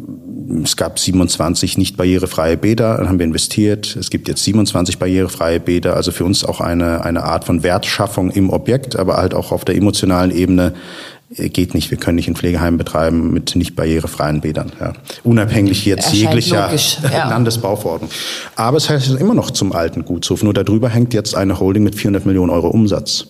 es gab 27 nicht barrierefreie Bäder, dann haben wir investiert. Es gibt jetzt 27 barrierefreie Bäder, also für uns auch eine eine Art von Wertschaffung im Objekt, aber halt auch auf der emotionalen Ebene äh, geht nicht. Wir können nicht ein Pflegeheim betreiben mit nicht barrierefreien Bädern. Ja. Unabhängig jetzt Erscheint jeglicher ja. Landesbauverordnung. Aber es heißt immer noch zum alten Gutshof. Nur darüber hängt jetzt eine Holding mit 400 Millionen Euro Umsatz.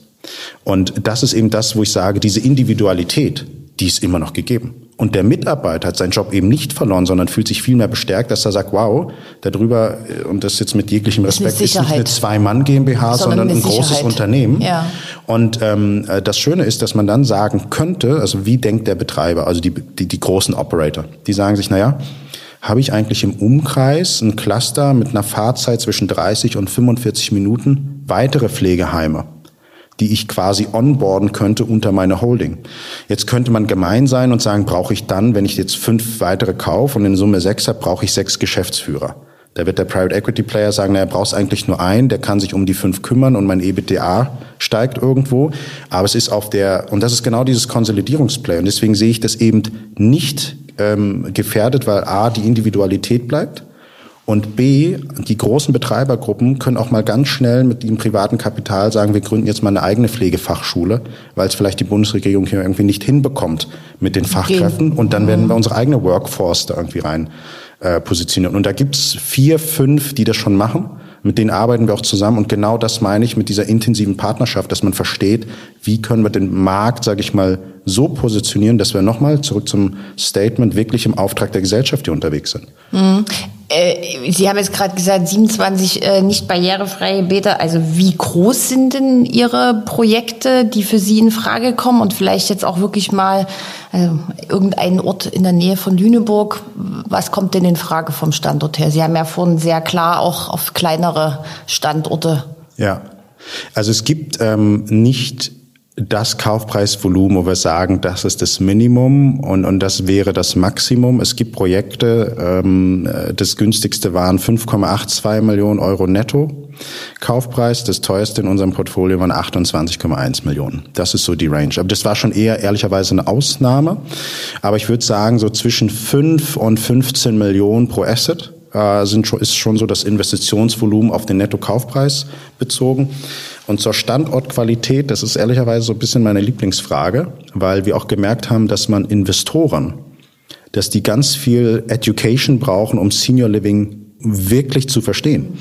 Und das ist eben das, wo ich sage, diese Individualität, die ist immer noch gegeben. Und der Mitarbeiter hat seinen Job eben nicht verloren, sondern fühlt sich viel mehr bestärkt, dass er sagt, wow, darüber, äh, und das jetzt mit jeglichem Respekt, ist, ist nicht eine Zwei-Mann-GmbH, sondern, sondern ein Sicherheit. großes Unternehmen. Ja. Und ähm, äh, das Schöne ist, dass man dann sagen könnte, also wie denkt der Betreiber, also die, die, die großen Operator, die sagen sich, naja, habe ich eigentlich im Umkreis ein Cluster mit einer Fahrzeit zwischen 30 und 45 Minuten weitere Pflegeheime? Die ich quasi onboarden könnte unter meine Holding. Jetzt könnte man gemein sein und sagen, brauche ich dann, wenn ich jetzt fünf weitere kaufe und in Summe sechs habe, brauche ich sechs Geschäftsführer. Da wird der Private Equity Player sagen, na, er braucht eigentlich nur einen, der kann sich um die fünf kümmern und mein EBITDA steigt irgendwo. Aber es ist auf der, und das ist genau dieses Konsolidierungsplay. Und deswegen sehe ich das eben nicht ähm, gefährdet, weil A, die Individualität bleibt Und B, die großen Betreibergruppen können auch mal ganz schnell mit dem privaten Kapital sagen, wir gründen jetzt mal eine eigene Pflegefachschule, weil es vielleicht die Bundesregierung hier irgendwie nicht hinbekommt mit den Fachkräften. Und dann werden wir unsere eigene Workforce da irgendwie rein äh, positionieren. Und da gibt's vier, fünf, die das schon machen. Mit denen arbeiten wir auch zusammen. Und genau das meine ich mit dieser intensiven Partnerschaft, dass man versteht, wie können wir den Markt, sage ich mal, so positionieren, dass wir nochmal zurück zum Statement wirklich im Auftrag der Gesellschaft hier unterwegs sind. Mhm. Äh, Sie haben jetzt gerade gesagt, 27 äh, nicht barrierefreie Bäder. Also wie groß sind denn Ihre Projekte, die für Sie in Frage kommen und vielleicht jetzt auch wirklich mal äh, irgendeinen Ort in der Nähe von Lüneburg? Was kommt denn in Frage vom Standort her? Sie haben ja vorhin sehr klar auch auf kleinere Standorte. Ja, also es gibt ähm, nicht das Kaufpreisvolumen, wo wir sagen, das ist das Minimum und, und das wäre das Maximum. Es gibt Projekte, ähm, das günstigste waren 5,82 Millionen Euro netto Kaufpreis. Das teuerste in unserem Portfolio waren 28,1 Millionen. Das ist so die Range. Aber das war schon eher ehrlicherweise eine Ausnahme. Aber ich würde sagen, so zwischen 5 und 15 Millionen pro Asset äh, sind, ist schon so das Investitionsvolumen auf den Netto-Kaufpreis bezogen. Und zur Standortqualität, das ist ehrlicherweise so ein bisschen meine Lieblingsfrage, weil wir auch gemerkt haben, dass man Investoren, dass die ganz viel Education brauchen, um Senior Living wirklich zu verstehen.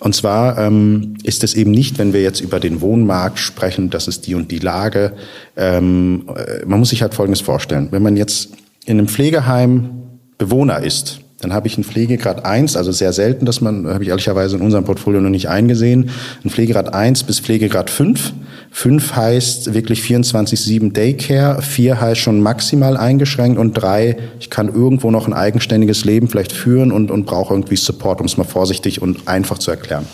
Und zwar ähm, ist es eben nicht, wenn wir jetzt über den Wohnmarkt sprechen, das ist die und die Lage. Ähm, äh, man muss sich halt Folgendes vorstellen. Wenn man jetzt in einem Pflegeheim Bewohner ist, dann habe ich einen Pflegegrad 1, also sehr selten, dass man, habe ich ehrlicherweise in unserem Portfolio noch nicht eingesehen, einen Pflegegrad 1 bis Pflegegrad 5. 5 heißt wirklich 24-7 Daycare, 4 heißt schon maximal eingeschränkt und 3, ich kann irgendwo noch ein eigenständiges Leben vielleicht führen und, und brauche irgendwie Support, um es mal vorsichtig und einfach zu erklären.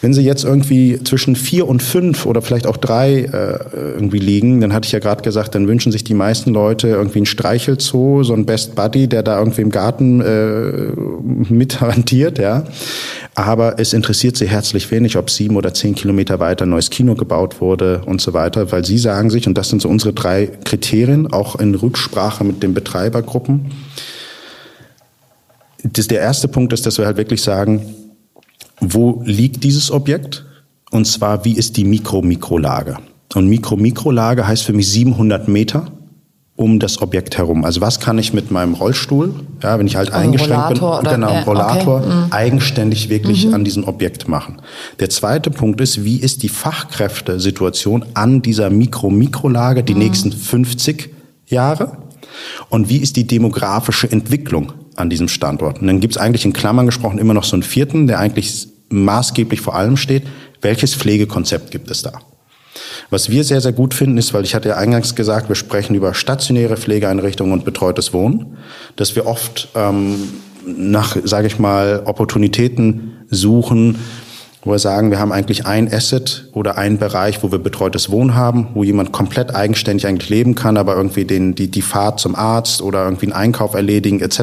Wenn sie jetzt irgendwie zwischen vier und fünf oder vielleicht auch drei äh, irgendwie liegen, dann hatte ich ja gerade gesagt, dann wünschen sich die meisten Leute irgendwie ein Streichelzoo, so ein Best Buddy, der da irgendwie im Garten äh, mit hantiert, ja. Aber es interessiert sie herzlich wenig, ob sieben oder zehn Kilometer weiter ein neues Kino gebaut wurde und so weiter, weil sie sagen sich, und das sind so unsere drei Kriterien, auch in Rücksprache mit den Betreibergruppen. Das, der erste Punkt ist, dass wir halt wirklich sagen, wo liegt dieses Objekt? Und zwar, wie ist die Mikro-Mikrolage? Und Mikro-Mikrolage heißt für mich 700 Meter um das Objekt herum. Also was kann ich mit meinem Rollstuhl, ja, wenn ich halt also eingeschränkt bin, oder, genau, äh, Rollator, okay. mhm. eigenständig wirklich mhm. an diesem Objekt machen. Der zweite Punkt ist, wie ist die Fachkräftesituation an dieser Mikro-Mikrolage die mhm. nächsten 50 Jahre? Und wie ist die demografische Entwicklung an diesem Standort? Und dann gibt es eigentlich in Klammern gesprochen immer noch so einen vierten, der eigentlich maßgeblich vor allem steht. Welches Pflegekonzept gibt es da? Was wir sehr, sehr gut finden, ist, weil ich hatte ja eingangs gesagt, wir sprechen über stationäre Pflegeeinrichtungen und betreutes Wohnen, dass wir oft ähm, nach, sage ich mal, Opportunitäten suchen, wo wir sagen, wir haben eigentlich ein Asset oder einen Bereich, wo wir betreutes Wohnen haben, wo jemand komplett eigenständig eigentlich leben kann, aber irgendwie den, die, die Fahrt zum Arzt oder irgendwie einen Einkauf erledigen etc.,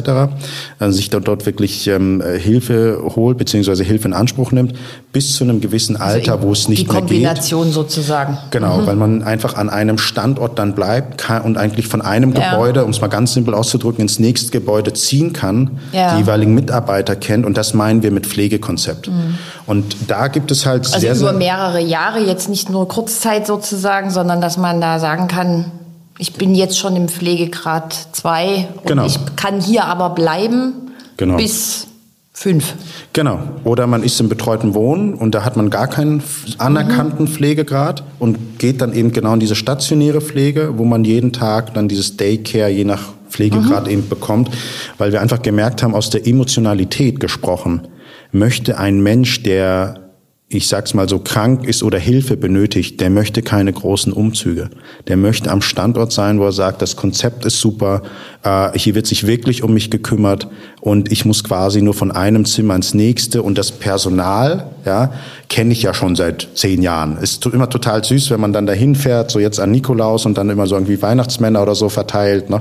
also sich dort, dort wirklich ähm, Hilfe holt beziehungsweise Hilfe in Anspruch nimmt, bis zu einem gewissen also Alter, also wo es nicht mehr geht. Die Kombination sozusagen. Genau, mhm. weil man einfach an einem Standort dann bleibt kann und eigentlich von einem ja. Gebäude, um es mal ganz simpel auszudrücken, ins nächste Gebäude ziehen kann, ja. die jeweiligen Mitarbeiter kennt und das meinen wir mit Pflegekonzept. Mhm. Und da gibt es halt also sehr, über mehrere Jahre, jetzt nicht nur Kurzzeit sozusagen, sondern dass man da sagen kann, ich bin jetzt schon im Pflegegrad 2 und genau. ich kann hier aber bleiben genau. bis fünf. Genau. Oder man ist im betreuten Wohnen und da hat man gar keinen anerkannten mhm. Pflegegrad und geht dann eben genau in diese stationäre Pflege, wo man jeden Tag dann dieses Daycare je nach Pflegegrad mhm. eben bekommt, weil wir einfach gemerkt haben, aus der Emotionalität gesprochen, möchte ein Mensch, der ich sag's mal so, krank ist oder Hilfe benötigt, der möchte keine großen Umzüge. Der möchte am Standort sein, wo er sagt, das Konzept ist super, äh, hier wird sich wirklich um mich gekümmert und ich muss quasi nur von einem Zimmer ins nächste und das Personal, ja, kenne ich ja schon seit zehn Jahren. Ist immer total süß, wenn man dann dahin fährt, so jetzt an Nikolaus und dann immer so irgendwie Weihnachtsmänner oder so verteilt, ne?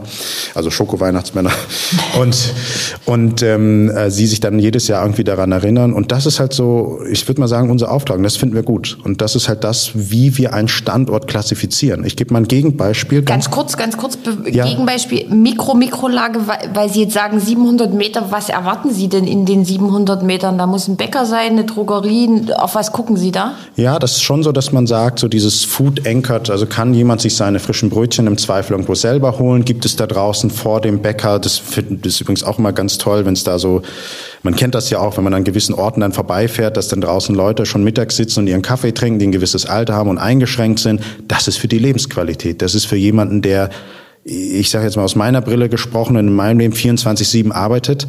also Schoko-Weihnachtsmänner und und ähm, äh, sie sich dann jedes Jahr irgendwie daran erinnern und das ist halt so, ich würde mal sagen, unser Auftrag und das finden wir gut und das ist halt das, wie wir einen Standort klassifizieren. Ich gebe mal ein Gegenbeispiel. Ganz, ganz kurz, ganz kurz, ja. Gegenbeispiel, Mikro Mikro-Mikrolage, weil Sie jetzt sagen 700 Meter, was erwarten Sie denn in den 700 Metern? Da muss ein Bäcker sein, eine Drogerie, auf was gucken Sie da? Ja, das ist schon so, dass man sagt, so dieses Food Anchored, also kann jemand sich seine frischen Brötchen im Zweifel irgendwo selber holen? Gibt es da draußen vor dem Bäcker, das, das ist übrigens auch immer ganz toll, wenn es da so, man kennt das ja auch, wenn man an gewissen Orten dann vorbeifährt, dass dann draußen Leute schon mittags sitzen und ihren Kaffee trinken, die ein gewisses Alter haben und eingeschränkt sind. Das ist für die Lebensqualität. Das ist für jemanden, der ich sage jetzt mal aus meiner Brille gesprochen, in meinem Leben 24-7 arbeitet.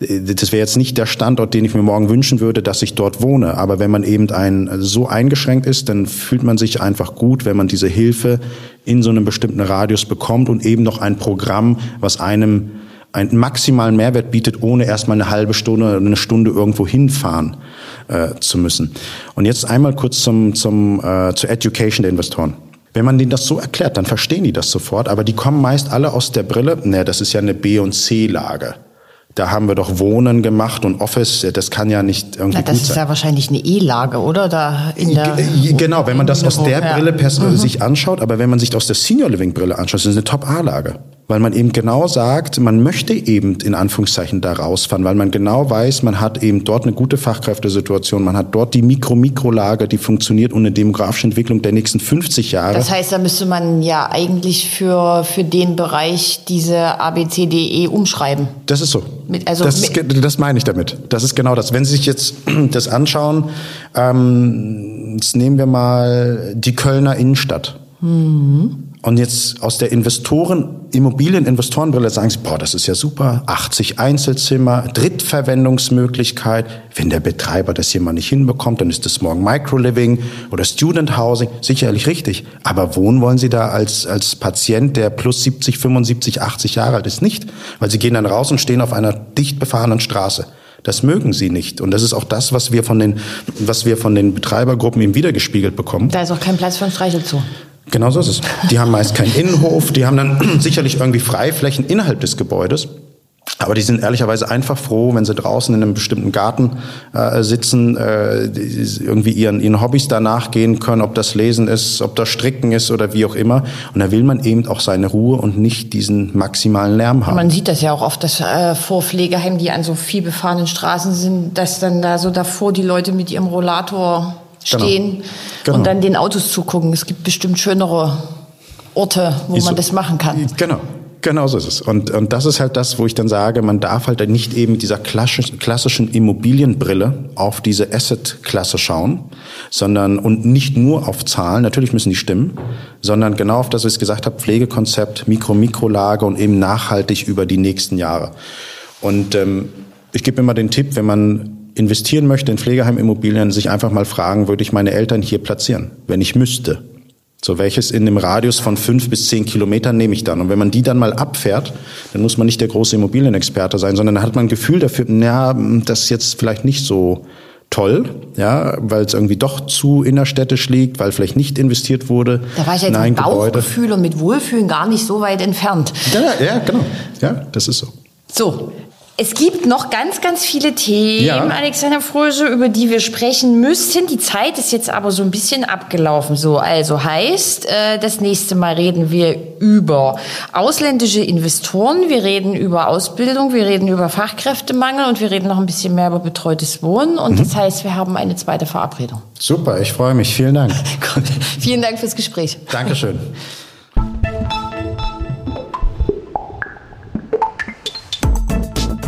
Das wäre jetzt nicht der Standort, den ich mir morgen wünschen würde, dass ich dort wohne. Aber wenn man eben ein, so eingeschränkt ist, dann fühlt man sich einfach gut, wenn man diese Hilfe in so einem bestimmten Radius bekommt und eben noch ein Programm, was einem einen maximalen Mehrwert bietet, ohne erstmal eine halbe Stunde oder eine Stunde irgendwo hinfahren äh, zu müssen. Und jetzt einmal kurz zum, zum, äh, zur Education der Investoren. Wenn man denen das so erklärt, dann verstehen die das sofort, aber die kommen meist alle aus der Brille, naja, das ist ja eine B- und C-Lage. Da haben wir doch Wohnen gemacht und Office, das kann ja nicht irgendwie Na, das ist sein. ja wahrscheinlich eine E-Lage, oder? Da in der G- Genau, wenn man das aus der Ja. Brille pers- sich anschaut, aber wenn man sich aus der Senior Living Brille anschaut, ist es eine Top-A-Lage. Weil man eben genau sagt, man möchte eben in Anführungszeichen da rausfahren, weil man genau weiß, man hat eben dort eine gute Fachkräftesituation, man hat dort die Mikro-Mikrolage, die funktioniert und eine demografische Entwicklung der nächsten 50 Jahre. Das heißt, da müsste man ja eigentlich für, für den Bereich diese ABCDE umschreiben. Das ist so. Mit- also das, ist, das meine ich damit. Das ist genau das. Wenn Sie sich jetzt das anschauen, ähm, jetzt nehmen wir mal die Kölner Innenstadt. Und jetzt aus der Investoren, Immobilieninvestorenbrille sagen Sie, boah, das ist ja super, 80 Einzelzimmer, Drittverwendungsmöglichkeit. Wenn der Betreiber das hier mal nicht hinbekommt, dann ist das morgen Microliving oder Student Housing. Sicherlich richtig. Aber wohnen wollen Sie da als, als Patient, der plus 70, 75, 80 Jahre alt ist, nicht. Weil Sie gehen dann raus und stehen auf einer dicht befahrenen Straße. Das mögen sie nicht. Und das ist auch das, was wir von den, was wir von den Betreibergruppen eben wiedergespiegelt bekommen. Da ist auch kein Platz für ein Streichelzoo. Genau so ist es. Die haben meist keinen Innenhof, die haben dann sicherlich irgendwie Freiflächen innerhalb des Gebäudes. Aber die sind ehrlicherweise einfach froh, wenn sie draußen in einem bestimmten Garten äh, sitzen, äh, irgendwie ihren, ihren Hobbys da nachgehen können, ob das Lesen ist, ob das Stricken ist oder wie auch immer. Und da will man eben auch seine Ruhe und nicht diesen maximalen Lärm haben. Man sieht das ja auch oft, dass äh, vor Pflegeheimen, die an so viel befahrenen Straßen sind, dass dann da so davor die Leute mit ihrem Rollator. Stehen Genau. und dann den Autos zugucken. Es gibt bestimmt schönere Orte, wo Ist man so. das machen kann. Genau. Genau so ist es. Und, und das ist halt das, wo ich dann sage, man darf halt nicht eben mit dieser klassischen, klassischen Immobilienbrille auf diese Asset-Klasse schauen, sondern und nicht nur auf Zahlen, natürlich müssen die stimmen, sondern genau auf das, was ich gesagt habe, Pflegekonzept, Mikro-Mikrolage und eben nachhaltig über die nächsten Jahre. Und ähm, ich gebe immer den Tipp, wenn man investieren möchte in Pflegeheimimmobilien, sich einfach mal fragen, würde ich meine Eltern hier platzieren, wenn ich müsste? So welches in dem Radius von fünf bis zehn Kilometern nehme ich dann. Und wenn man die dann mal abfährt, dann muss man nicht der große Immobilienexperte sein, sondern dann hat man ein Gefühl dafür, na, das ist jetzt vielleicht nicht so toll, ja, weil es irgendwie doch zu innerstädtisch liegt, weil vielleicht nicht investiert wurde. Da war ich jetzt in ein mit Gebäude. Bauchgefühl und mit Wohlfühlen gar nicht so weit entfernt. Ja, ja, genau. Ja, das ist so. So. Es gibt noch ganz, ganz viele Themen, Ja. Alexander Fröse, über die wir sprechen müssten. Die Zeit ist jetzt aber so ein bisschen abgelaufen. So, also heißt, äh, das nächste Mal reden wir über ausländische Investoren, wir reden über Ausbildung, wir reden über Fachkräftemangel und wir reden noch ein bisschen mehr über betreutes Wohnen. Und das heißt, wir haben eine zweite Verabredung. Super, ich freue mich. Vielen Dank. Vielen Dank fürs Gespräch. Dankeschön.